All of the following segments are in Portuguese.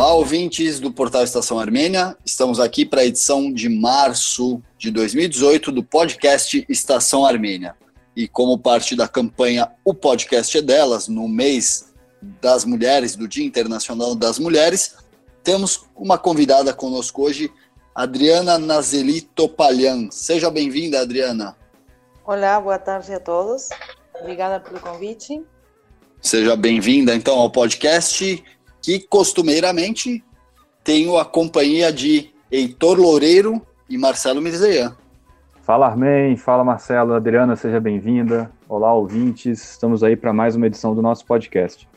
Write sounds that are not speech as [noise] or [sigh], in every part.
Olá, ouvintes do Portal Estação Armênia. Estamos aqui para a edição de março de 2018 do podcast Estação Armênia. E como parte da campanha O Podcast é Delas, no mês das mulheres, do Dia Internacional das Mulheres, temos uma convidada conosco hoje, Adriana Nazeli Topalhan. Seja bem-vinda, Adriana. Olá, boa tarde a todos. Obrigada pelo convite. Seja bem-vinda, então, ao podcast que costumeiramente tenho a companhia de Heitor Loureiro e Marcelo Mirzeian. Fala Armin, fala Marcelo, Adriana, seja bem-vinda. Olá, ouvintes, estamos aí para mais uma edição do nosso podcast.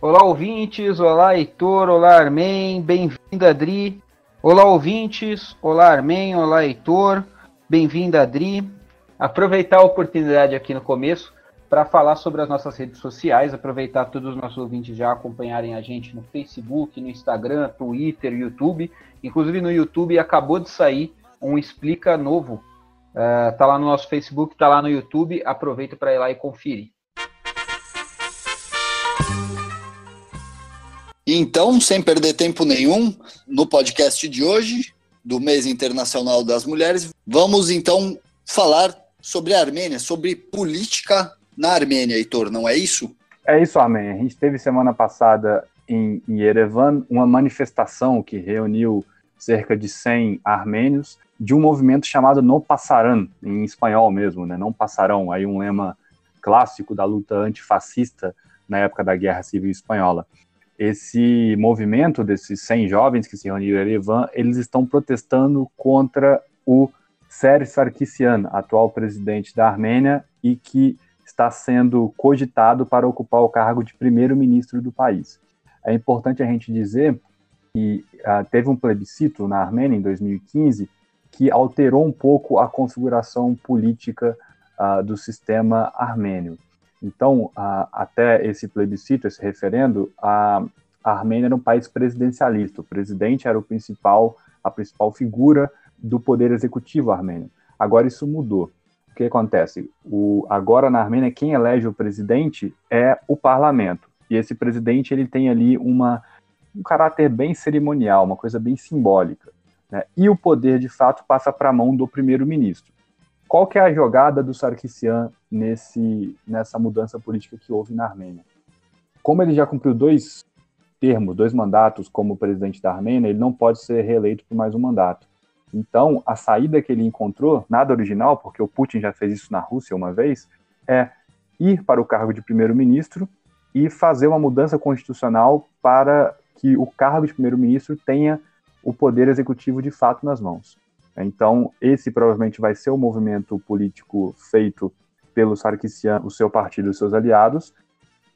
Olá, ouvintes, olá, Heitor, olá, Armin, bem-vinda, Adri. Olá, ouvintes, olá, Armin, olá, Heitor, bem-vinda, Adri. Aproveitar a oportunidade aqui no começo para falar sobre as nossas redes sociais, aproveitar todos os nossos ouvintes já acompanharem a gente no Facebook, no Instagram, Twitter, YouTube. Inclusive no YouTube acabou de sair um Explica novo. Uh, tá lá no nosso Facebook, tá lá no YouTube. Aproveita para ir lá e conferir. Então, sem perder tempo nenhum, no podcast de hoje, do mês internacional das mulheres, vamos então falar sobre a Armênia, sobre política na Armênia, Heitor, não é isso? É isso, Armênia. A gente teve semana passada em, Yerevan uma manifestação que reuniu cerca de 100 armênios de um movimento chamado No Passaran, em espanhol mesmo, né? Não passarão, aí um lema clássico da luta antifascista na época da Guerra Civil Espanhola. Esse movimento desses 100 jovens que se reuniram em Yerevan, eles estão protestando contra o Sérgio Sarkisian, atual presidente da Armênia, e que está sendo cogitado para ocupar o cargo de primeiro-ministro do país. É importante a gente dizer que uh, teve um plebiscito na Armênia em 2015 que alterou um pouco a configuração política uh, do sistema armênio. Então, uh, até esse plebiscito, esse referendo, a, a Armênia era um país presidencialista. O presidente era o principal, a principal figura do poder executivo armênio. Agora isso mudou o que acontece? O, agora na Armênia, quem elege o presidente é o parlamento. E esse presidente ele tem ali uma, um caráter bem cerimonial, uma coisa bem simbólica. Né? E o poder, de fato, passa para a mão do primeiro-ministro. Qual que é a jogada do Sarkisian nesse, nessa mudança política que houve na Armênia? Como ele já cumpriu dois termos, dois mandatos como presidente da Armênia, ele não pode ser reeleito por mais um mandato. Então, a saída que ele encontrou, nada original, porque o Putin já fez isso na Rússia uma vez, é ir para o cargo de primeiro-ministro e fazer uma mudança constitucional para que o cargo de primeiro-ministro tenha o poder executivo de fato nas mãos. Então, esse provavelmente vai ser o movimento político feito pelo Sarkisian, o seu partido e os seus aliados,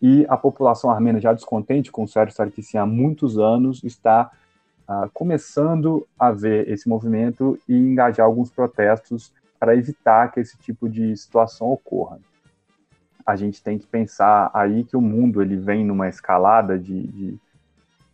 e a população armênia já descontente com o Sérgio Sarkisian há muitos anos está uh, começando a ver esse movimento e engajar alguns protestos para evitar que esse tipo de situação ocorra. A gente tem que pensar aí que o mundo ele vem numa escalada de, de,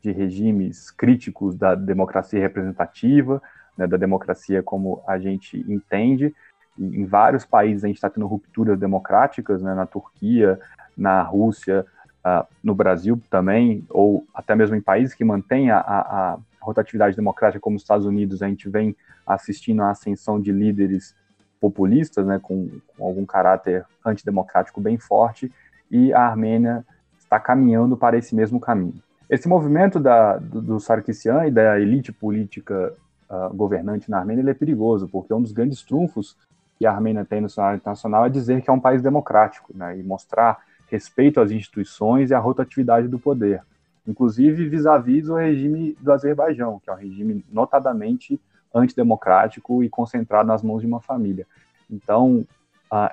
de regimes críticos da democracia representativa, né, da democracia como a gente entende. Em vários países a gente está tendo rupturas democráticas, né, na Turquia, na Rússia, uh, no Brasil também, ou até mesmo em países que mantêm a, a, rotatividade democrática como os Estados Unidos, a gente vem assistindo a ascensão de líderes populistas, né, com, com algum caráter antidemocrático bem forte, e a Armênia está caminhando para esse mesmo caminho. Esse movimento da, do, do Sarkisian e da elite política uh, governante na Armênia é perigoso, porque um dos grandes trunfos que a Armênia tem no cenário internacional é dizer que é um país democrático, né, e mostrar respeito às instituições e à rotatividade do poder inclusive vis-à-vis o regime do Azerbaijão, que é um regime notadamente antidemocrático e concentrado nas mãos de uma família. Então,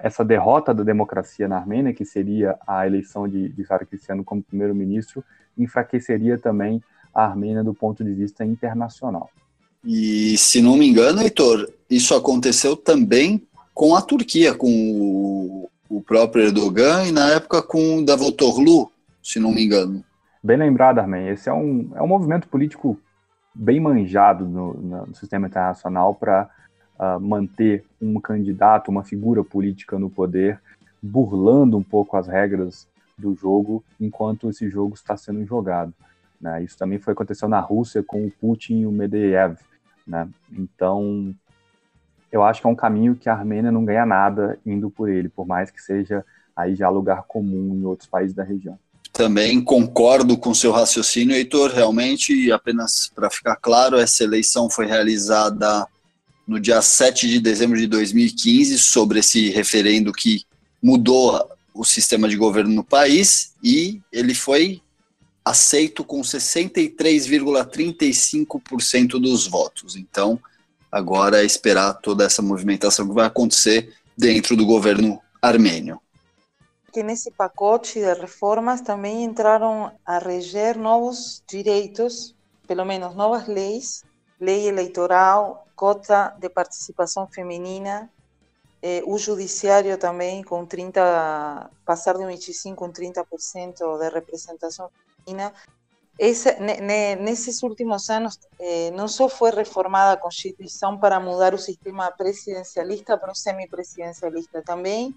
essa derrota da democracia na Armênia, que seria a eleição de, de Sarkisian como primeiro-ministro, enfraqueceria também a Armênia do ponto de vista internacional. E, se não me engano, Heitor, isso aconteceu também com a Turquia, com o, o próprio Erdogan e na época com o Davutoglu, se não me engano. Bem lembrado, Armin. Esse é um, é um movimento político bem manjado no, no sistema internacional para uh, ah, manter um candidato, uma figura política no poder, burlando um pouco as regras do jogo enquanto esse jogo está sendo jogado. Né? Isso também foi aconteceu na Rússia com o Putin e o Medvedev. Né? Então, eu acho que é um caminho que a Armênia não ganha nada indo por ele, por mais que seja aí já lugar comum em outros países da região. Também concordo com seu raciocínio, Heitor. Realmente, apenas para ficar claro, essa eleição foi realizada no dia 7 de dezembro de 2015, sobre esse referendo que mudou o sistema de governo no país, e ele foi aceito com 63,35% dos votos. Então, agora é esperar toda essa movimentação que vai acontecer dentro do governo armênio. Que nesse pacote de reformas também entraram a reger novos direitos, pelo menos novas leis, lei eleitoral, cota de participação feminina, eh, o judiciário também com 30, passar de 25 a 30% de representação feminina. Esse, nesses últimos anos, eh, não só foi reformada a Constituição para mudar o sistema presidencialista para o semipresidencialista, também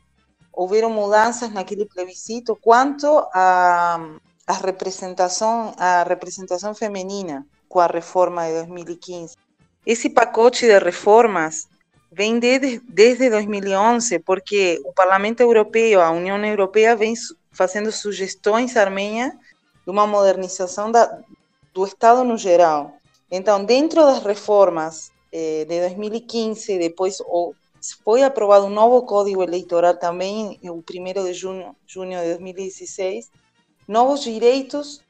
houveram mudanças naquele plebiscito quanto à, representação, à representação feminina com a reforma de 2015. Esse pacote de reformas vem desde, desde 2011, porque o Parlamento Europeu, a União Europeia, vem fazendo sugestões à Armênia de uma modernização da, do Estado no geral. Então, dentro das reformas eh, de 2015, depois o, foi aprovado um novo código eleitoral também, o 1 de junho, junho de 2016. Novos direitos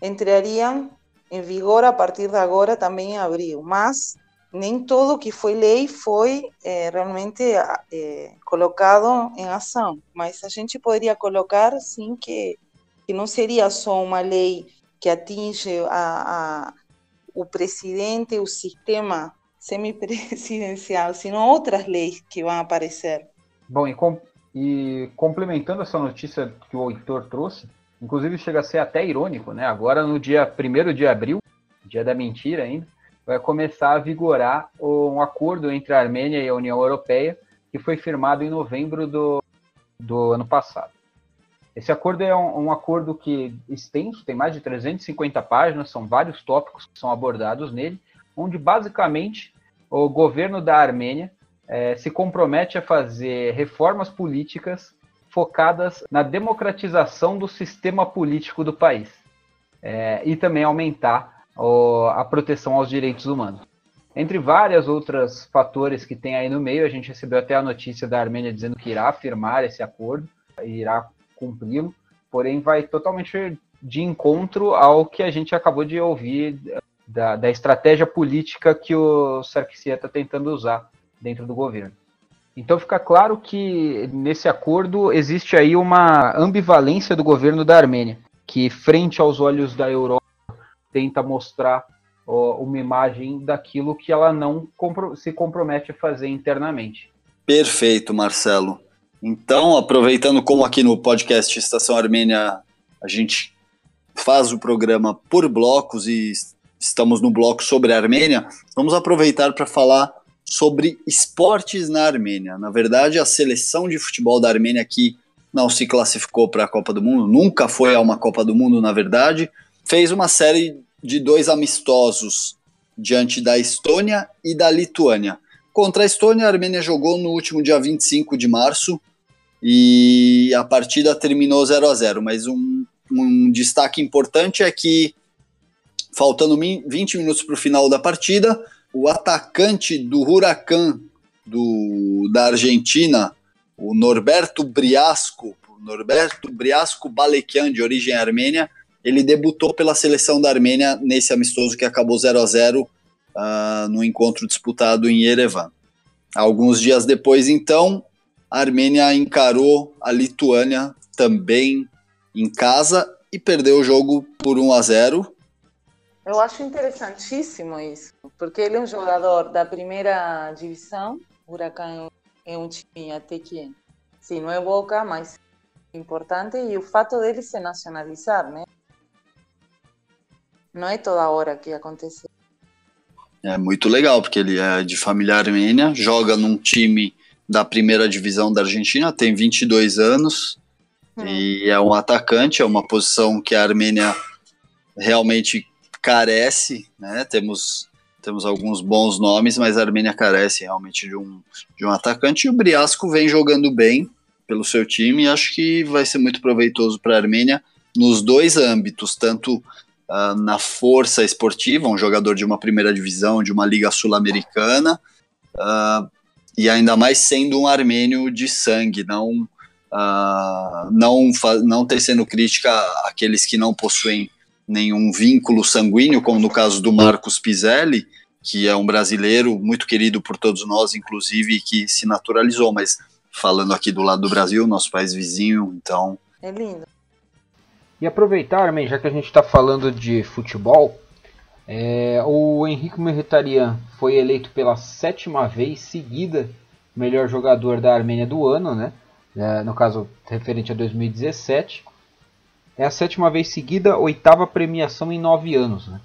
entrariam em vigor a partir de agora, também em abril, mas nem todo que foi lei foi é, realmente é, colocado em ação. Mas a gente poderia colocar, sim, que, que não seria só uma lei que atinge a, a o presidente, o sistema semipresidencial, sino outras leis que vão aparecer. Bom, e, com, e complementando essa notícia que o Heitor trouxe, inclusive chega a ser até irônico, né? Agora no dia 1 de abril, dia da mentira ainda, vai começar a vigorar um acordo entre a Armênia e a União Europeia, que foi firmado em novembro do, do ano passado. Esse acordo é um, um, acordo que extenso, tem mais de 350 páginas, são vários tópicos que são abordados nele, onde basicamente o governo da Armênia é, se compromete a fazer reformas políticas focadas na democratização do sistema político do país é, e também aumentar a proteção aos direitos humanos. Entre várias outras fatores que tem aí no meio, a gente recebeu até a notícia da Armênia dizendo que irá firmar esse acordo, irá cumpri-lo, porém vai totalmente de encontro ao que a gente acabou de ouvir da, da estratégia política que o Sarkisian está tentando usar dentro do governo. Então fica claro que nesse acordo existe aí uma ambivalência do governo da Armênia, que frente aos olhos da Europa tenta mostrar ó, uma imagem daquilo que ela não compro se compromete a fazer internamente. Perfeito, Marcelo. Então, aproveitando como aqui no podcast Estação Armênia a gente faz o programa por blocos e estamos no bloco sobre a Armênia, vamos aproveitar para falar sobre esportes na Armênia. Na verdade, a seleção de futebol da Armênia que não se classificou para a Copa do Mundo, nunca foi a uma Copa do Mundo, na verdade, fez uma série de dois amistosos diante da Estônia e da Lituânia. Contra a Estônia, a Armênia jogou no último dia 25 de março e a partida terminou 0 a 0 mas um, um destaque importante é que faltando 20 minutos para o final da partida, o atacante do Huracan do, da Argentina, o Norberto Briasco, Norberto Briasco Balekian, de origem armênia, ele debutou pela seleção da Armênia nesse amistoso que acabou 0 a 0 uh, no encontro disputado em Yerevan. Alguns dias depois, então, a Armênia encarou a Lituânia também em casa e perdeu o jogo por 1 a 0 eu acho interessantíssimo isso, porque ele é um jogador da primeira divisão. O Huracan é um time até que, sim, não é Boca, mas importante. E o fato dele se nacionalizar, né? Não é toda hora que acontece. É muito legal, porque ele é de família armênia, joga num time da primeira divisão da Argentina, tem 22 anos hum. e é um atacante, é uma posição que a Armênia realmente carece, né? Temos temos alguns bons nomes, mas a Armênia carece realmente de um, de um atacante. E o Briasco vem jogando bem pelo seu time e acho que vai ser muito proveitoso para a Armênia nos dois âmbitos, tanto uh, na força esportiva, um jogador de uma primeira divisão, de uma liga sul-americana, uh, e ainda mais sendo um armênio de sangue, não uh, não não tecendo crítica àqueles que não possuem nenhum vínculo sanguíneo, como no caso do Marcos Pizelli, que é um brasileiro muito querido por todos nós, inclusive que se naturalizou, mas falando aqui do lado do Brasil, nosso país vizinho, então. É lindo. E aproveitar, Armin, já que a gente está falando de futebol, é, o Henrique Mkhitaryan foi eleito pela sétima vez seguida melhor jogador da Armênia do ano, né? É, no caso referente a 2017. É a sétima vez seguida, oitava premiação em nove anos. Né?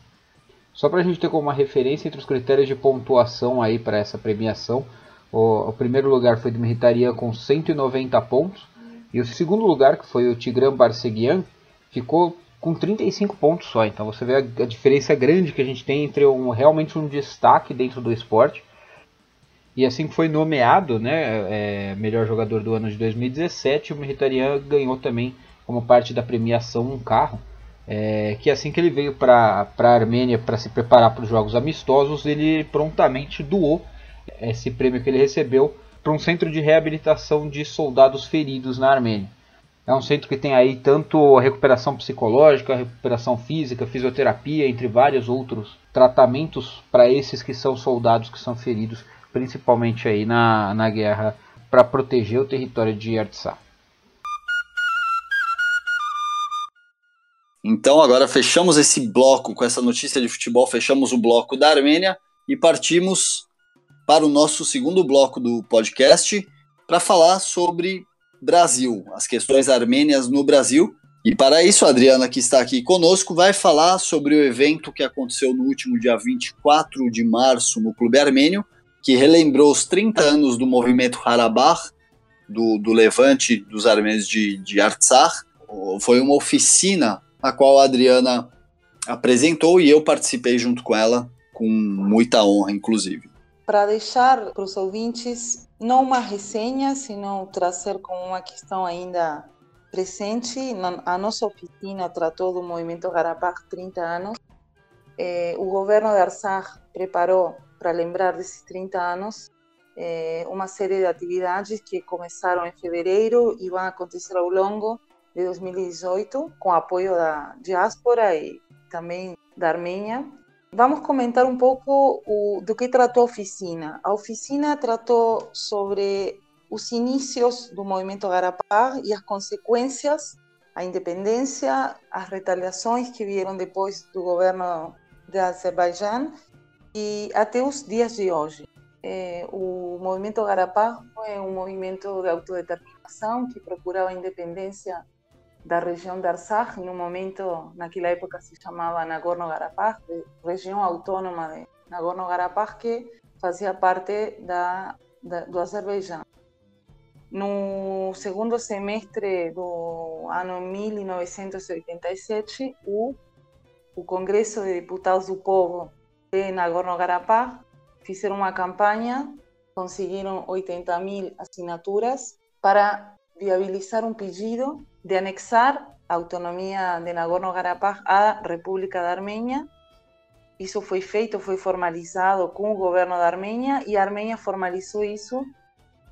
Só para a gente ter como uma referência entre os critérios de pontuação aí para essa premiação, o, o, primeiro lugar foi de Mkhitaryan com 190 pontos e o segundo lugar, que foi o Tigran Barsegian, ficou com 35 pontos só. Então você vê a, a diferença grande que a gente tem entre um, realmente um destaque dentro do esporte. E assim que foi nomeado, né, é, melhor jogador do ano de 2017, o Mkhitaryan ganhou também como parte da premiação um carro. É, que assim que ele veio para a Armênia para se preparar para os jogos amistosos, ele prontamente doou esse prêmio que ele recebeu para um centro de reabilitação de soldados feridos na Armênia. É um centro que tem aí tanto a recuperação psicológica, a recuperação física, fisioterapia, entre vários outros tratamentos para esses que são soldados que são feridos, principalmente aí na, na guerra para proteger o território de Artsakh. Então agora fechamos esse bloco com essa notícia de futebol, fechamos o bloco da Armênia e partimos para o nosso segundo bloco do podcast para falar sobre Brasil, as questões armênias no Brasil. E para isso, a Adriana, que está aqui conosco, vai falar sobre o evento que aconteceu no último dia 24 de março no Clube Armênio, que relembrou os 30 anos do movimento Harabach, do, do levante dos armênios de, de Artsakh. Foi uma oficina a qual a Adriana apresentou e eu participei junto com ela, com muita honra, inclusive. Para deixar para os ouvintes não uma resenha, senão trazer como uma questão ainda presente. A nossa oficina tratou do movimento Garapag 30 anos. Eh, o governo de Arsag preparou, para lembrar desses 30 anos, eh, uma série de atividades que começaram em fevereiro e vão acontecer ao longo de 2018, com apoio da diáspora e também da Armênia. Vamos comentar um pouco o, do que tratou a oficina. A oficina tratou sobre os inícios do movimento Garapar e as consequências, a independência, as retaliações que vieram depois do governo de Azerbaijão e até os dias de hoje. É, o movimento Garapar foi um movimento de autodeterminação que procurava a independência da região de Arsaj, no momento, naquela época se chamava Nagorno-Karabakh, região autônoma de Nagorno-Karabakh, que fazia parte da, da, do Azerbaijão. No segundo semestre do ano 1987, o, o Congresso de Deputados do Povo de Nagorno-Karabakh fizeram uma campanha, conseguiram 80 mil assinaturas para viabilizar um pedido de anexar a autonomia de Nagorno-Karabakh à República da Armênia. Isso foi feito, foi formalizado com o governo da Armênia e a Armênia formalizou isso.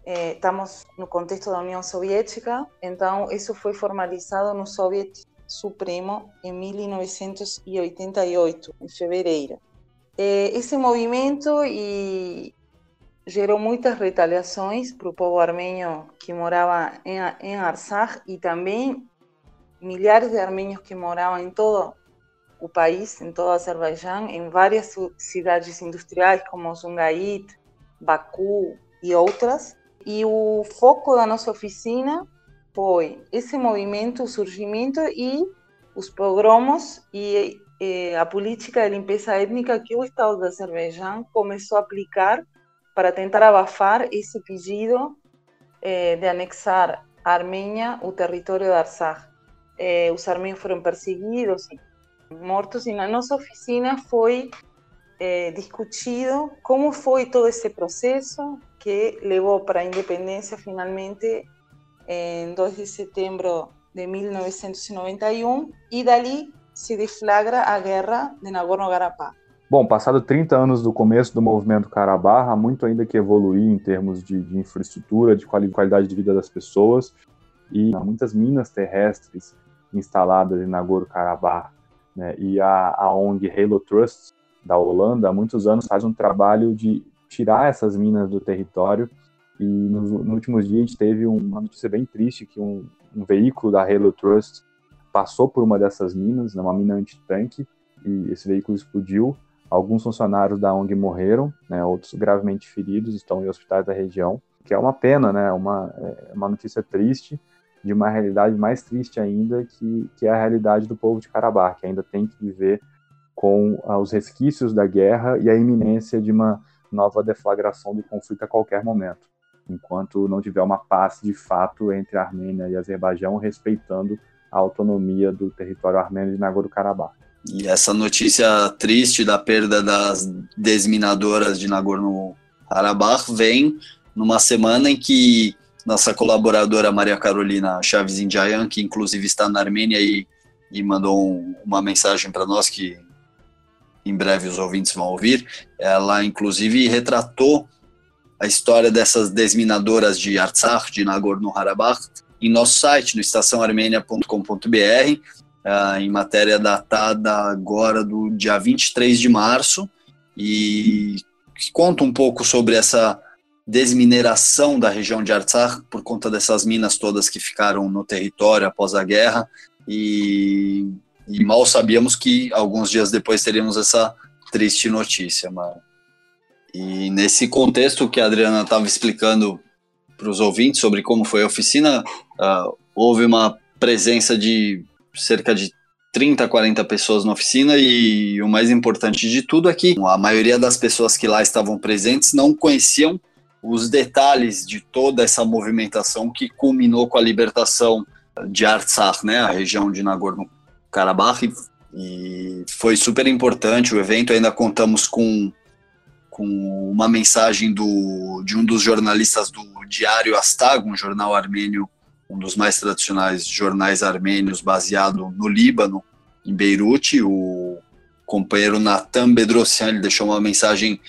Eh, estamos no contexto da União Soviética, então isso foi formalizado no Soviet Supremo em 1988, em fevereiro. Eh, esse movimento e gerou muitas retaliações para o povo armênio que morava em, em e também milhares de armênios que moravam em todo o país, em todo o Azerbaijão, em várias cidades industriais como Sungait, Baku e outras. E o foco da nossa oficina foi esse movimento, o surgimento e os pogromos e, e a política de limpeza étnica que o Estado do Azerbaijão começou a aplicar para tentar abafar esse pedido eh, de anexar a Armênia o território de Arsag. Eh, os armênios foram perseguidos, mortos e na nossa oficina foi é, discutido como foi todo esse processo que levou para a independência finalmente em 2 de setembro de 1991 e dali se deflagra a guerra de Nagorno-Karabakh. Bom, passado 30 anos do começo do movimento Karabakh, há muito ainda que evoluir em termos de, de infraestrutura, de qualidade de vida das pessoas, e há muitas minas terrestres instaladas em Nagorno-Karabakh, né, e a, a ONG Halo Trust, da Holanda, há muitos anos faz um trabalho de tirar essas minas do território, e nos, nos últimos dias a gente teve uma notícia bem triste, que um, um veículo da Halo Trust passou por uma dessas minas, né, uma mina antitanque, e esse veículo explodiu. Alguns funcionários da ONG morreram, né, outros gravemente feridos estão em hospitais da região, que é uma pena, né, uma, é uma notícia triste, de uma realidade mais triste ainda, que, que é a realidade do povo de Karabakh, que ainda tem que viver com ah, os resquícios da guerra e a iminência de uma nova deflagração do conflito a qualquer momento, enquanto não tiver uma paz de fato entre a Armênia e Azerbaijão, respeitando a autonomia do território armênio de Nagorno-Karabakh. E essa notícia triste da perda das desminadoras de Nagorno-Karabakh vem numa semana em que nossa colaboradora Maria Carolina Chaves Indiayan, que inclusive está na Armênia e, e mandou um, uma mensagem para nós que em breve os ouvintes vão ouvir, ela inclusive retratou a história dessas desminadoras de Artsakh, de Nagorno-Karabakh, em nosso site, no estaçãoarmênia.com.br, uh, em matéria datada agora do dia 23 de março, e conta um pouco sobre essa desmineração da região de Artsakh por conta dessas minas todas que ficaram no território após a guerra e, e mal sabíamos que alguns dias depois teríamos essa triste notícia, mano. E nesse contexto que a Adriana estava explicando para os ouvintes sobre como foi a oficina, uh, houve uma presença de cerca de 30, 40 pessoas na oficina e o mais importante de tudo é a maioria das pessoas que lá estavam presentes não conheciam os detalhes de toda essa movimentação que culminou com a libertação de Artsakh, né, a região de Nagorno-Karabakh, e foi super importante o evento. Ainda contamos com, com uma mensagem do, de um dos jornalistas do Diário Astag, um jornal armênio, um dos mais tradicionais jornais armênios, baseado no Líbano, em Beirute. O companheiro Natan Bedrossian ele deixou uma mensagem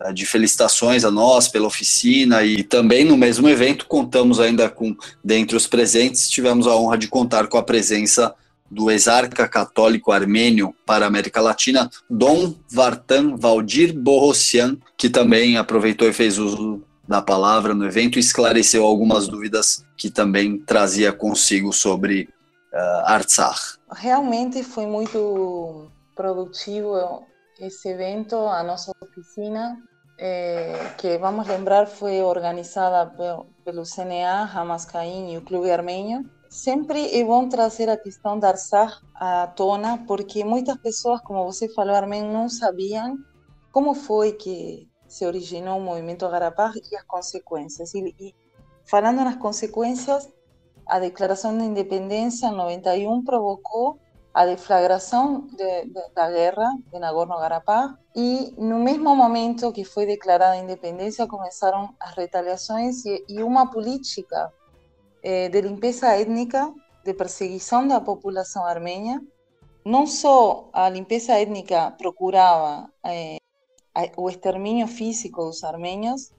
eh, de felicitações a nós pela oficina e também no mesmo evento contamos ainda com, dentre os presentes, tivemos a honra de contar com a presença do exarca católico armênio para a América Latina, Dom Vartan Valdir Borrossian, que também aproveitou e fez uso da palavra no evento e esclareceu algumas dúvidas que também trazia consigo sobre uh, Artsakh. Realmente foi muito produtivo esse evento, a nossa oficina, eh, que vamos lembrar foi organizada pelo CNA, Hamas Caim e o Clube Armênio. Sempre é bom trazer a questão da Arsar à tona, porque muitas pessoas, como você falou, Armênio, não sabiam como foi que se originou o movimento Garapaz e as consequências. E, e falando nas consequências, a declaração de independência em 91 provocou a deflagração de, de, da guerra de Nagorno-Karabakh e no mesmo momento que foi declarada a independência começaram as retaliações e, e uma política eh, de limpeza étnica, de perseguição da população armênia. Não só a limpeza étnica procurava eh, o extermínio físico dos armênios,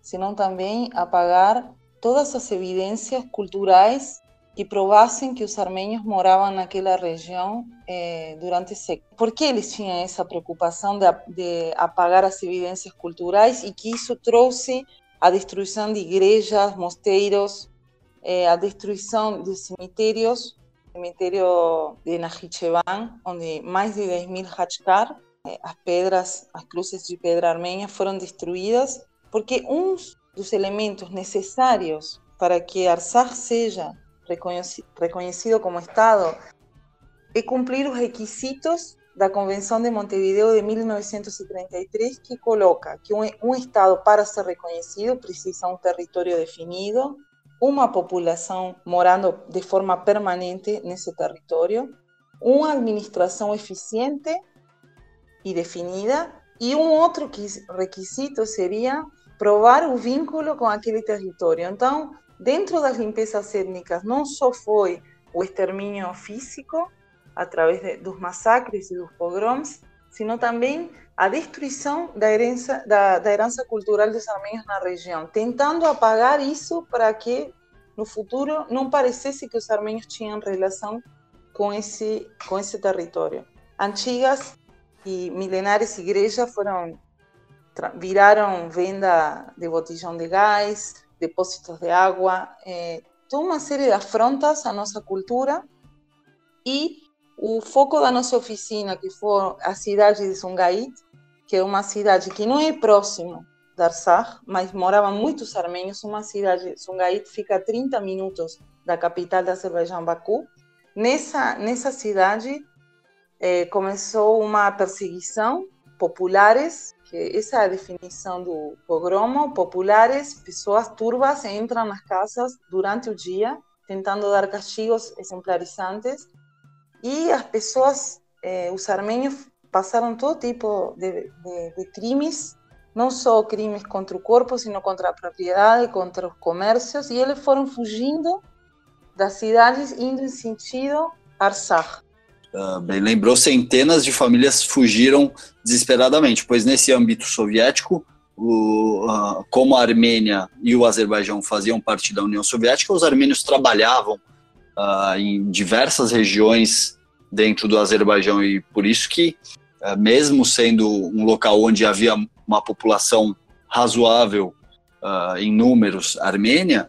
senão também apagar todas as evidências culturais que provassem que os armênios moravam naquela região eh, durante séculos. Por que eles tinham essa preocupação de, de, apagar as evidências culturais e que isso trouxe a destruição de igrejas, mosteiros, eh, a destruição de cemitérios, cemitério de Nakhichevan, onde mais de 10 mil hachkar, eh, as pedras, as cruzes de pedra armênia foram destruídas, porque um dos elementos necessários para que Artsakh seja reconhecido como Estado é cumprir os requisitos da Convenção de Montevideo de 1933, que coloca que um Estado, para ser reconhecido, precisa um território definido, uma população morando de forma permanente nesse território, uma administração eficiente e definida, e um outro requisito seria provar o vínculo com aquele território. Então, dentro das limpezas étnicas, não só foi o extermínio físico, através de, dos massacres e dos pogroms, sino também a destruição da herança, da, da herança cultural dos armênios na região, tentando apagar isso para que no futuro não parecesse que os armênios tinham relação com esse com território. Antigas e milenares igrejas foram viraram venda de botijão de gás, depósitos de água, eh, toda uma série de afrontas à nossa cultura e o foco da nossa oficina, que foi a cidade de Sungait, que é uma cidade que não é próximo da Arsag, mas moravam muitos armênios, uma cidade, Sungait fica a 30 minutos da capital da Azerbaijão, Baku. Nessa, nessa cidade eh, começou uma perseguição, populares, que essa é a definição do pogromo, populares, pessoas turvas entram nas casas durante o dia, tentando dar castigos exemplarizantes, e as pessoas, eh, os armênios, passaram todo tipo de, de, de, crimes, não só crimes contra o corpo, sino contra a propriedade, contra os comércios, e eles foram fugindo das cidades, indo em sentido Arsag. Bem, lembrou, centenas de famílias fugiram desesperadamente, pois nesse âmbito soviético, o, uh, como a Armênia e o Azerbaijão faziam parte da União Soviética, os armênios trabalhavam uh, em diversas regiões dentro do Azerbaijão e por isso que, mesmo sendo um local onde havia uma população razoável em números armênia,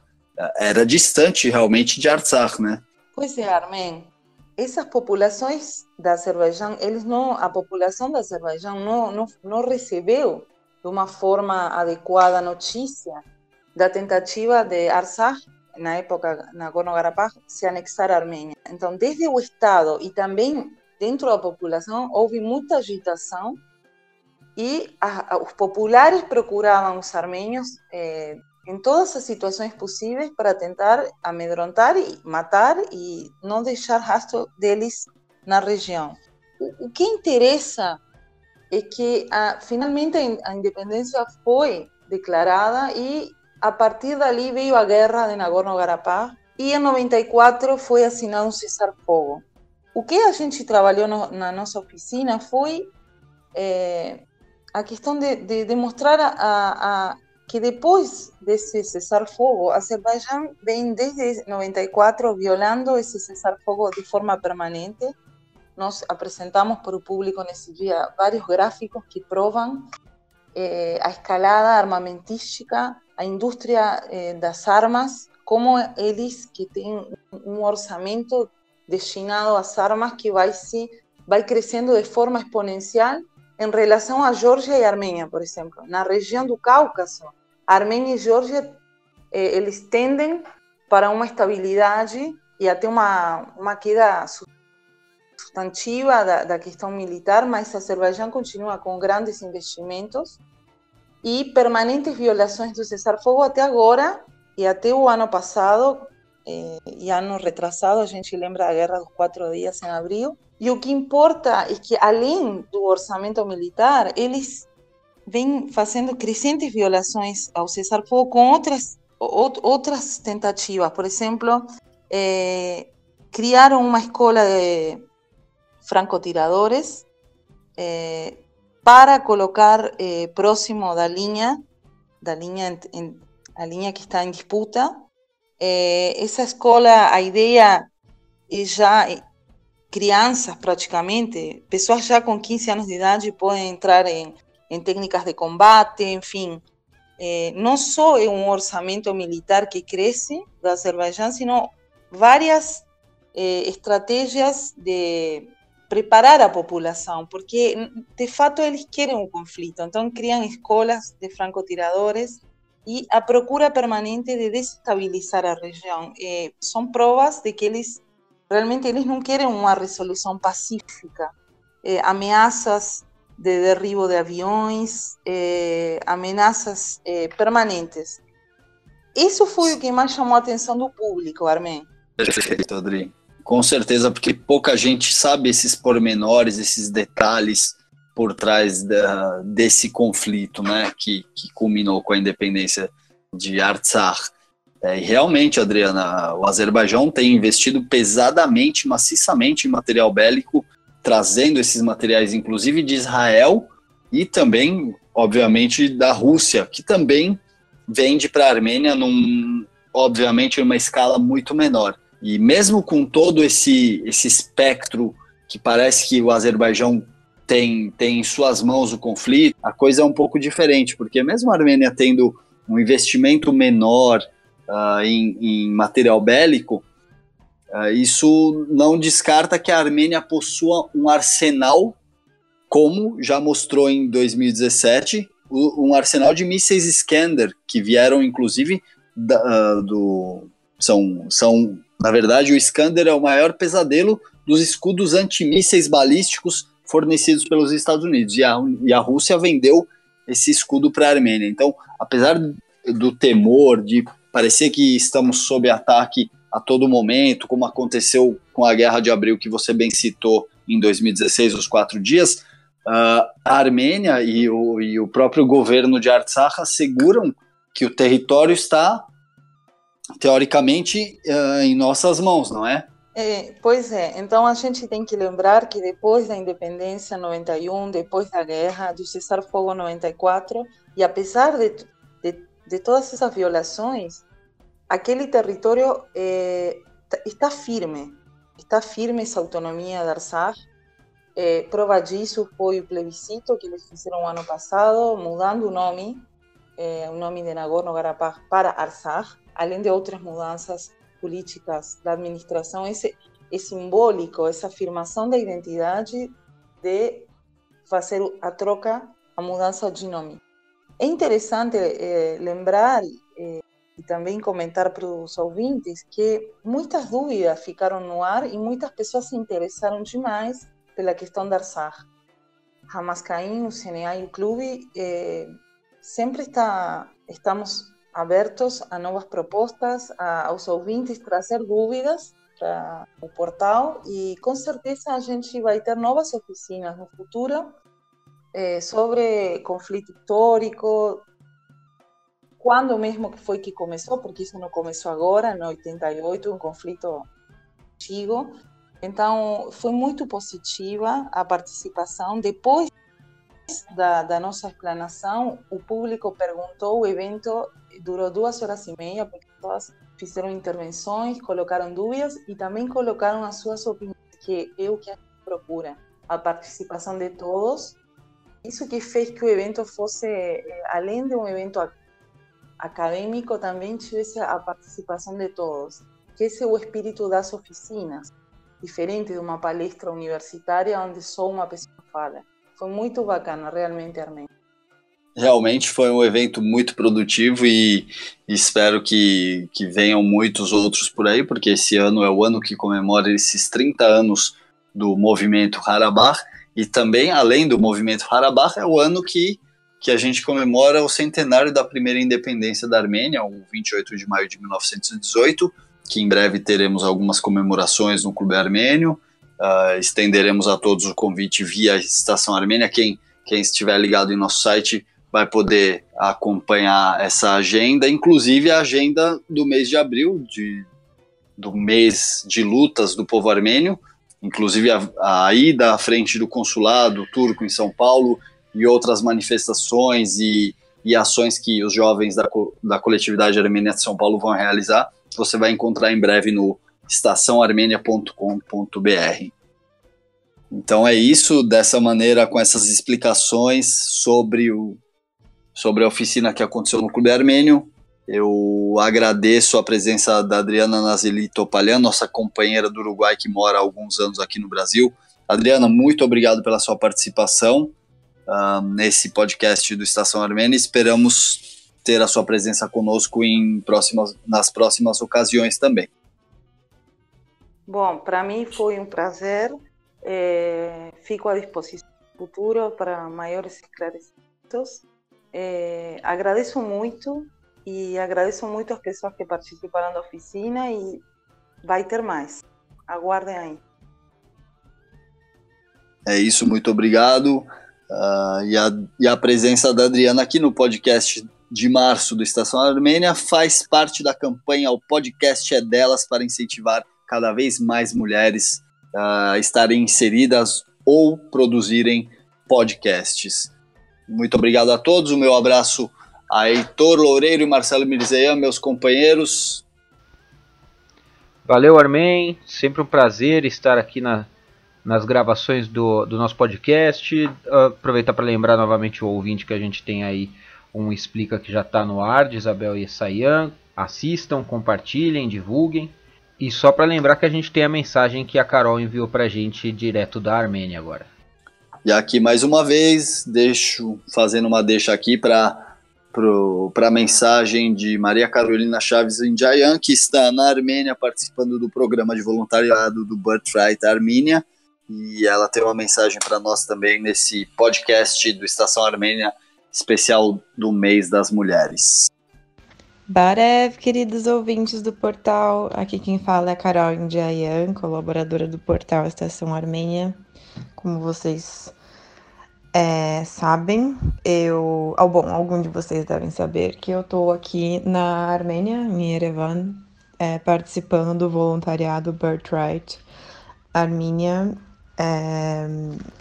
era distante realmente de Artsakh, né? Pois é, Armen. Essas populações da Azerbaijão, eles não, a população da Azerbaijão não, não, não recebeu de uma forma adequada a notícia da tentativa de Artsakh na época Nagorno-Karabakh, se anexar a Armênia. Então, desde o Estado e também dentro da população, houve muita agitação e a, a, os populares procuravam os armênios eh, em todas as situações possíveis para tentar amedrontar e matar e não deixar rastro deles na região. O, que interessa é que a, finalmente a independência foi declarada e a partir dali veio a guerra de Nagorno-Karabakh e em 94 foi assinado um cessar-fogo. O que a gente trabalhou no, na nossa oficina foi é, a questão de, de demonstrar a, a, que depois desse cessar-fogo, Azerbaijão vem desde 94 violando esse cessar-fogo de forma permanente. Nós apresentamos para o público nesse dia vários gráficos que provam é, a escalada armamentística a indústria eh, das armas, como eles que têm um orçamento destinado às armas que vai se vai crescendo de forma exponencial em relação a Geórgia e Armênia, por exemplo. Na região do Cáucaso, Armênia e Geórgia eh, eles tendem para uma estabilidade e até uma uma queda substantiva da, da questão militar, mas Azerbaijão continua com grandes investimentos e permanentes violações do cessar-fogo até agora e até o ano passado eh, e retrasado, a gente lembra a guerra dos quatro dias em abril. E o que importa é que, além do orçamento militar, eles vêm fazendo crescentes violações ao cessar-fogo com outras, outras tentativas. Por exemplo, eh, criaram uma escola de francotiradores, eh, para colocar eh, próximo da linha, da linha, em, a linha que está em disputa. Eh, essa escola, a ideia é já crianças praticamente, pessoas já com 15 anos de idade podem entrar em, em técnicas de combate, enfim. Eh, não só é um orçamento militar que cresce do Azerbaijão, sino várias eh, estratégias de preparar a população, porque de fato eles querem o conflito, então criam escolas de francotiradores e a procura permanente de desestabilizar a região. Eh, são provas de que eles realmente eles não querem uma resolução pacífica. Eh, ameaças de derribo de aviões, eh, ameaças permanentes. Isso foi o que mais chamou a atenção do público, Armin. Perfeito, Adri. com certeza, porque pouca gente sabe esses pormenores, esses detalhes por trás da, desse conflito, né, que, que culminou com a independência de Artsakh. É, e realmente, Adriana, o Azerbaijão tem investido pesadamente, maciçamente em material bélico, trazendo esses materiais, inclusive de Israel e também, obviamente, da Rússia, que também vende para a Armênia, num, obviamente, uma escala muito menor. E mesmo com todo esse, esse espectro que parece que o Azerbaijão tem, tem em suas mãos o conflito, a coisa é um pouco diferente, porque mesmo a Armênia tendo um investimento menor uh, em, em, material bélico, uh, isso não descarta que a Armênia possua um arsenal, como já mostrou em 2017, um arsenal de mísseis Iskander, que vieram inclusive da, uh, do. São, são, na verdade, o Iskander é o maior pesadelo dos escudos antimísseis balísticos fornecidos pelos Estados Unidos. E a, e a Rússia vendeu esse escudo para a Armênia. Então, apesar do temor, de parecer que estamos sob ataque a todo momento, como aconteceu com a guerra de abril que você bem citou em 2016, os quatro dias, uh, a Armênia e o, e o próprio governo de Artsakh asseguram que o território está, teoricamente, uh, em nossas mãos, não é? É, pois é, então a gente tem que lembrar que depois da independência 91, depois da guerra, do cessar-fogo 94, e apesar de, de, de, todas essas violações, aquele território é, está firme, está firme essa autonomia da Artsakh. É, prova disso foi o plebiscito que eles fizeram ano passado, mudando o nome, é, o nome de Nagorno-Karabakh para Artsakh, além de outras mudanças políticas da administração, esse é simbólico, essa afirmação da identidade de fazer a troca, a mudança de nome. É interessante é, lembrar é, e também comentar para os ouvintes que muitas dúvidas ficaram no ar e muitas pessoas se interessaram demais pela questão da Arsar. Hamascaim, o CNA e o clube é, sempre está, estamos abertos a novas propostas, a, aos ouvintes trazer dúvidas para o portal e com certeza a gente vai ter novas oficinas no futuro é, sobre conflito histórico, quando mesmo que foi que começou, porque isso não começou agora, no 88, um conflito antigo. Então, foi muito positiva a participação. Depois da, da nossa explanação, o público perguntou, o evento durou duas horas e meia, porque todas fizeram intervenções, colocaram dúvidas e também colocaram as suas opiniões, que é o que a gente procura, a participação de todos. Isso que fez que o evento fosse, eh, além de um evento acadêmico, também tivesse a participação de todos, que esse é o espírito das oficinas, diferente de uma palestra universitária onde só uma pessoa fala. Foi muito bacana, realmente, Armin. Realmente foi um evento muito produtivo e espero que, que venham muitos outros por aí, porque esse ano é o ano que comemora esses 30 anos do movimento Harabach e também, além do movimento Harabach, é o ano que, que a gente comemora o centenário da primeira independência da Armênia, o 28 de maio de 1918, que em breve teremos algumas comemorações no Clube Armênio, Uh, estenderemos a todos o convite via Estação Armênia. Quem, quem estiver ligado em nosso site vai poder acompanhar essa agenda, inclusive a agenda do mês de abril, de, do mês de lutas do povo armênio, inclusive a, a ida à frente do consulado turco em São Paulo e outras manifestações e, e ações que os jovens da, da coletividade armênia de São Paulo vão realizar. Você vai encontrar em breve no estaçãoarmênia.com.br. Então é isso, dessa maneira, com essas explicações sobre, o, sobre a oficina que aconteceu no Clube Armênio. Eu agradeço a presença da Adriana Nazeli Topalhan, nossa companheira do Uruguai que mora há alguns anos aqui no Brasil. Adriana, muito obrigado pela sua participação uh, nesse podcast do Estação Armênia. Esperamos ter a sua presença conosco em próximas, nas próximas ocasiões também. Bom, para mim foi um prazer. É, fico à disposição no futuro para maiores esclarecimentos. É, agradeço muito e agradeço muito as pessoas que participaram da oficina e vai ter mais. aguardem aí. É isso, muito obrigado. Uh, e, a, e a presença da Adriana aqui no podcast de março do Estação Armênia faz parte da campanha O Podcast é Delas para incentivar cada vez mais mulheres uh, estarem inseridas ou produzirem podcasts. Muito obrigado a todos, o meu abraço a Heitor Loureiro e Marcelo Mirzeian, meus companheiros. Valeu, Armin. Sempre um prazer estar aqui na, nas gravações do, do nosso podcast. Aproveitar para lembrar novamente o ouvinte que a gente tem aí um Explica que já está no ar, de Isabel e Sayan. Assistam, compartilhem, divulguem. E só para lembrar que a gente tem a mensagem que a Carol enviou para a gente direto da Armênia agora. E aqui mais uma vez, deixo fazendo uma deixa aqui para para a mensagem de Maria Carolina Chaves Indiayan, que está na Armênia participando do programa de voluntariado do Birthright Armênia. E ela tem uma mensagem para nós também nesse podcast do Estação Armênia, especial do mês das mulheres. Barev, queridos ouvintes do portal, aqui quem fala é a Carol Indiayan, colaboradora do portal Estação Armênia. Como vocês é, sabem, eu. Oh, bom, algum de vocês devem saber que eu estou aqui na Armênia, em Yerevan, é, participando do voluntariado Birthright Armênia. É,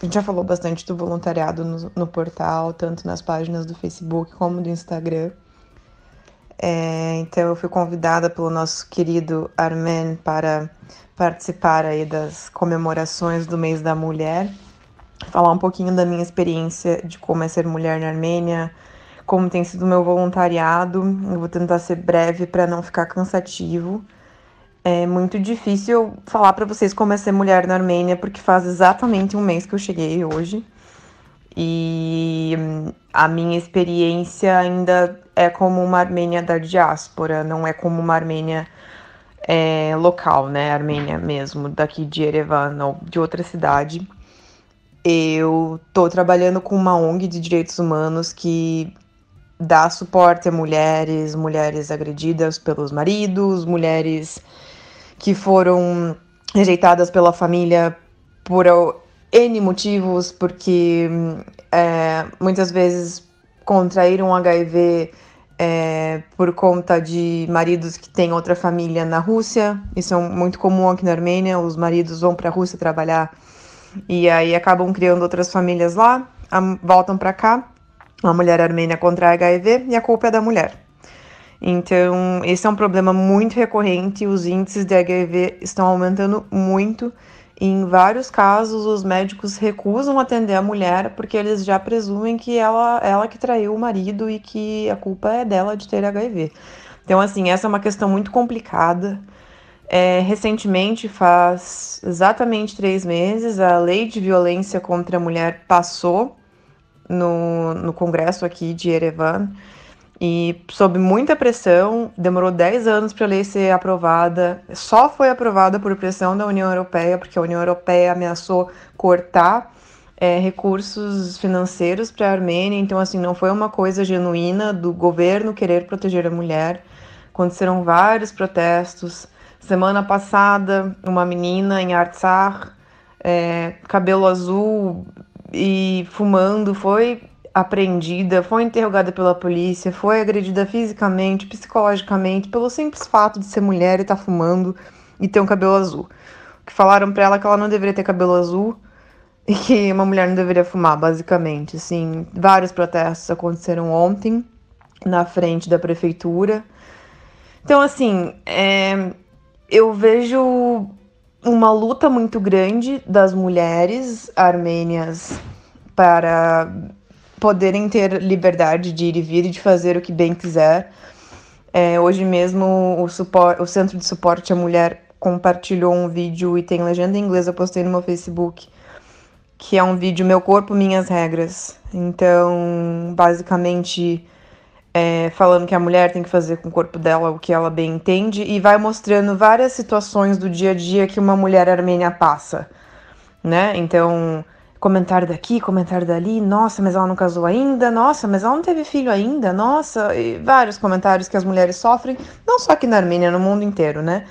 a gente já falou bastante do voluntariado no, no, portal, tanto nas páginas do Facebook como do Instagram. É, então eu fui convidada pelo nosso querido Armen para participar aí das comemorações do mês da mulher falar um pouquinho da minha experiência de como é ser mulher na Armênia, como tem sido meu voluntariado. Eu vou tentar ser breve para não ficar cansativo. É muito difícil falar para vocês como é ser mulher na Armênia, porque faz exatamente um mês que eu cheguei hoje. E hum, a minha experiência ainda é como uma Armênia da diáspora, não é como uma Armênia é, local, né? Armênia mesmo, daqui de Erevan ou de outra cidade. Eu estou trabalhando com uma ONG de direitos humanos que dá suporte a mulheres, mulheres agredidas pelos maridos, mulheres que foram rejeitadas pela família por N motivos, porque é, muitas vezes contraíram HIV é, por conta de maridos que têm outra família na Rússia. Isso é muito comum aqui na Armênia. Os maridos vão para a Rússia trabalhar e aí acabam criando outras famílias lá, voltam para cá, a mulher armênia contra HIV e a culpa é da mulher. Então, esse é um problema muito recorrente, os índices de HIV estão aumentando muito. Em vários casos, os médicos recusam atender a mulher porque eles já presumem que ela, ela que traiu o marido e que a culpa é dela de ter HIV. Então, assim, essa é uma questão muito complicada. É, recentemente, faz exatamente três meses, a lei de violência contra a mulher passou no, no Congresso aqui de Erevan e, sob muita pressão, demorou 10 anos para a lei ser aprovada. Só foi aprovada por pressão da União Europeia, porque a União Europeia ameaçou cortar é, recursos financeiros para a Armênia. Então, assim, não foi uma coisa genuína do governo querer proteger a mulher. Aconteceram vários protestos. Semana passada, uma menina em Artsar, é, cabelo azul e fumando, foi apreendida, foi interrogada pela polícia, foi agredida fisicamente, psicologicamente, pelo simples fato de ser mulher e estar tá fumando e ter um cabelo azul. Que falaram para ela que ela não deveria ter cabelo azul e que uma mulher não deveria fumar, basicamente. Assim, vários protestos aconteceram ontem na frente da prefeitura. Então, assim, é, eu vejo uma luta muito grande das mulheres armênias para poderem ter liberdade de ir e vir e de fazer o que bem quiser. É, hoje mesmo o, supor, o Centro de Suporte à Mulher compartilhou um vídeo e tem legenda em inglês, eu postei no meu Facebook, que é um vídeo Meu Corpo, Minhas Regras. Então, basicamente, é, falando que a mulher tem que fazer com o corpo dela o que ela bem entende, e vai mostrando várias situações do dia a dia que uma mulher armênia passa, né? Então, comentário daqui, comentário dali, nossa, mas ela não casou ainda, nossa, mas ela não teve filho ainda, nossa, e vários comentários que as mulheres sofrem, não só aqui na Armênia, no mundo inteiro, né?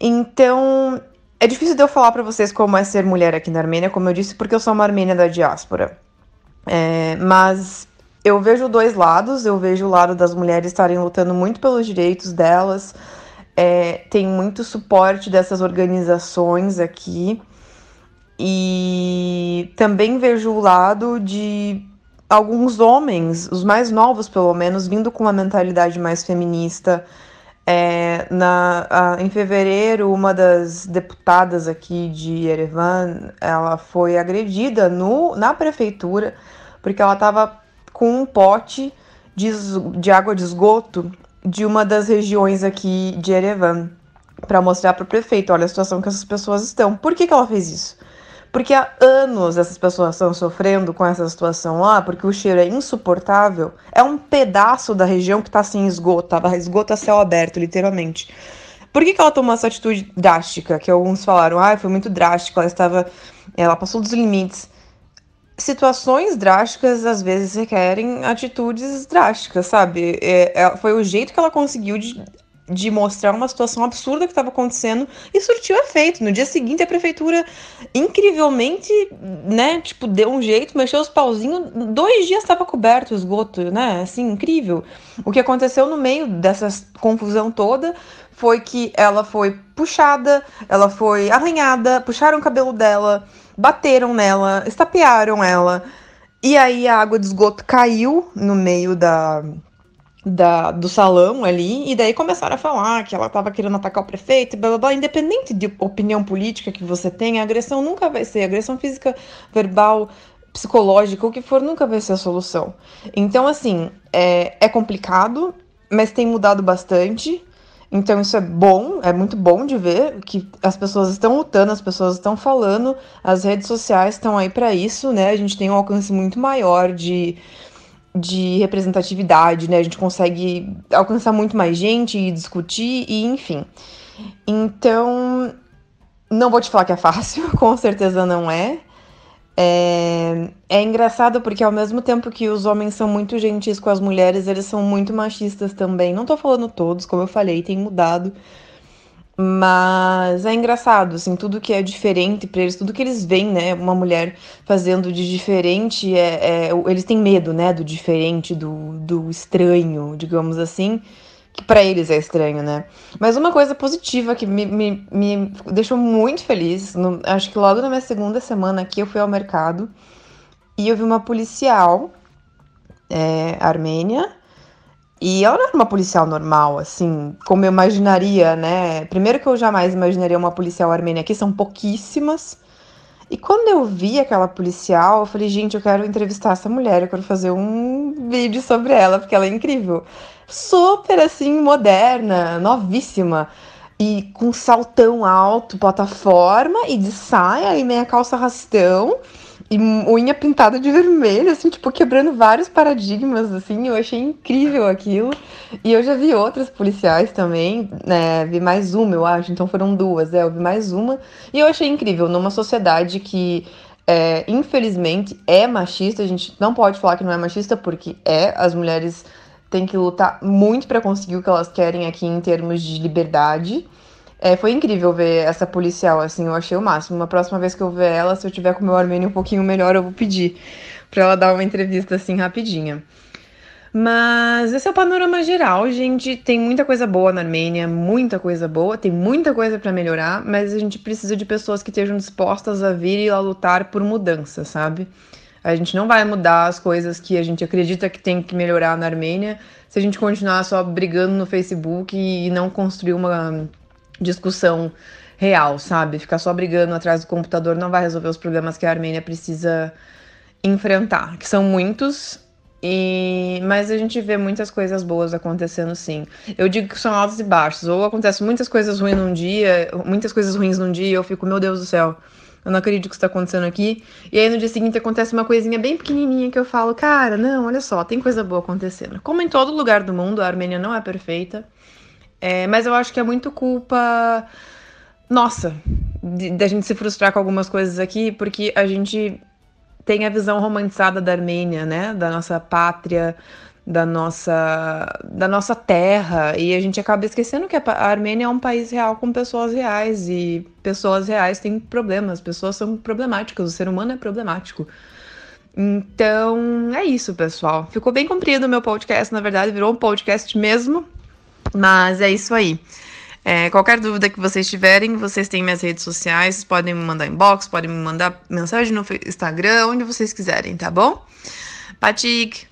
Então, é difícil de eu falar para vocês como é ser mulher aqui na Armênia, como eu disse, porque eu sou uma armênia da diáspora. É, mas eu vejo dois lados. Eu vejo o lado das mulheres estarem lutando muito pelos direitos delas. É, tem muito suporte dessas organizações aqui. E também vejo o lado de alguns homens, os mais novos pelo menos, vindo com uma mentalidade mais feminista é, na, a, em fevereiro, uma das deputadas aqui de Yerevan, ela foi agredida no, na prefeitura porque ela estava com um pote de, de água de esgoto de uma das regiões aqui de Yerevan para mostrar para o prefeito, olha a situação que essas pessoas estão. Por que, que ela fez isso? Porque há anos essas pessoas estão sofrendo com essa situação lá, porque o cheiro é insuportável. É um pedaço da região que está sem esgoto, tava esgoto a céu aberto, literalmente. Por que, que ela tomou essa atitude drástica? Que alguns falaram, ah, foi muito drástico, ela estava. Ela passou dos limites. Situações drásticas às vezes requerem atitudes drásticas, sabe? É, é, foi o jeito que ela conseguiu de de mostrar uma situação absurda que estava acontecendo e surtiu efeito. No dia seguinte, a prefeitura, incrivelmente, né, tipo, deu um jeito, mexeu os pauzinhos, dois dias estava coberto o esgoto, né, assim, incrível. O que aconteceu no meio dessa confusão toda foi que ela foi puxada, ela foi arranhada, puxaram o cabelo dela, bateram nela, estapearam ela, e aí a água de esgoto caiu no meio da da, do salão ali, e daí começaram a falar que ela estava querendo atacar o prefeito, blá blá blá. Independente de opinião política que você tenha, a agressão nunca vai ser, agressão física, verbal, psicológica, o que for, nunca vai ser a solução. Então, assim, é, é complicado, mas tem mudado bastante. Então isso é bom, é muito bom de ver que as pessoas estão lutando, as pessoas estão falando, as redes sociais estão aí para isso, né? A gente tem um alcance muito maior de de representatividade, né? A gente consegue alcançar muito mais gente e discutir e enfim. Então, não vou te falar que é fácil, [laughs] com certeza não é. É, é engraçado porque ao mesmo tempo que os homens são muito gentis com as mulheres, eles são muito machistas também. Não tô falando todos, como eu falei, tem mudado. Mas é engraçado, assim, tudo que é diferente para eles, tudo que eles veem, né, uma mulher fazendo de diferente, é, é eles têm medo, né, do diferente, do, do estranho, digamos assim, que para eles é estranho, né. Mas uma coisa positiva que me, me, me deixou muito feliz, no, acho que logo na minha segunda semana aqui eu fui ao mercado e eu vi uma policial é, armênia e ela não era uma policial normal, assim, como eu imaginaria, né? Primeiro que eu jamais imaginaria uma policial armênia aqui, são pouquíssimas. E quando eu vi aquela policial, eu falei, gente, eu quero entrevistar essa mulher, eu quero fazer um vídeo sobre ela, porque ela é incrível. Super, assim, moderna, novíssima. E com saltão alto, plataforma, e de saia, e meia calça rastão e unha pintada de vermelho, assim, tipo, quebrando vários paradigmas, assim, eu achei incrível aquilo. E eu já vi outras policiais também, né, vi mais uma, eu acho, então foram duas, né, eu vi mais uma, e eu achei incrível, numa sociedade que, é, infelizmente, é machista, a gente não pode falar que não é machista, porque é, as mulheres têm que lutar muito para conseguir o que elas querem aqui em termos de liberdade, é, foi incrível ver essa policial, assim, eu achei o máximo. Uma próxima vez que eu ver ela, se eu tiver com o meu armênio um pouquinho melhor, eu vou pedir pra ela dar uma entrevista, assim, rapidinha. Mas esse é o panorama geral, gente. Tem muita coisa boa na Armênia, muita coisa boa, tem muita coisa para melhorar, mas a gente precisa de pessoas que estejam dispostas a vir e a lutar por mudança, sabe? A gente não vai mudar as coisas que a gente acredita que tem que melhorar na Armênia se a gente continuar só brigando no Facebook e não construir uma discussão real, sabe? Ficar só brigando atrás do computador não vai resolver os problemas que a Armênia precisa enfrentar, que são muitos, e mas a gente vê muitas coisas boas acontecendo sim. Eu digo que são altos e baixos, ou acontecem muitas coisas ruins num dia, muitas coisas ruins num dia, e eu fico, meu Deus do céu, eu não acredito que isso tá acontecendo aqui. E aí no dia seguinte acontece uma coisinha bem pequenininha que eu falo, cara, não, olha só, tem coisa boa acontecendo. Como em todo lugar do mundo, a Armênia não é perfeita. É, mas eu acho que é muito culpa nossa da gente se frustrar com algumas coisas aqui, porque a gente tem a visão romantizada da Armênia, né? Da nossa pátria, da nossa, da nossa terra e a gente acaba esquecendo que a Armênia é um país real com pessoas reais e pessoas reais têm problemas, pessoas são problemáticas, o ser humano é problemático. Então é isso, pessoal. Ficou bem comprido o meu podcast, na verdade, virou um podcast mesmo, mas é isso aí. É, qualquer dúvida que vocês tiverem, vocês têm minhas redes sociais, podem me mandar inbox, podem me mandar mensagem no Instagram, onde vocês quiserem, tá bom? Patik,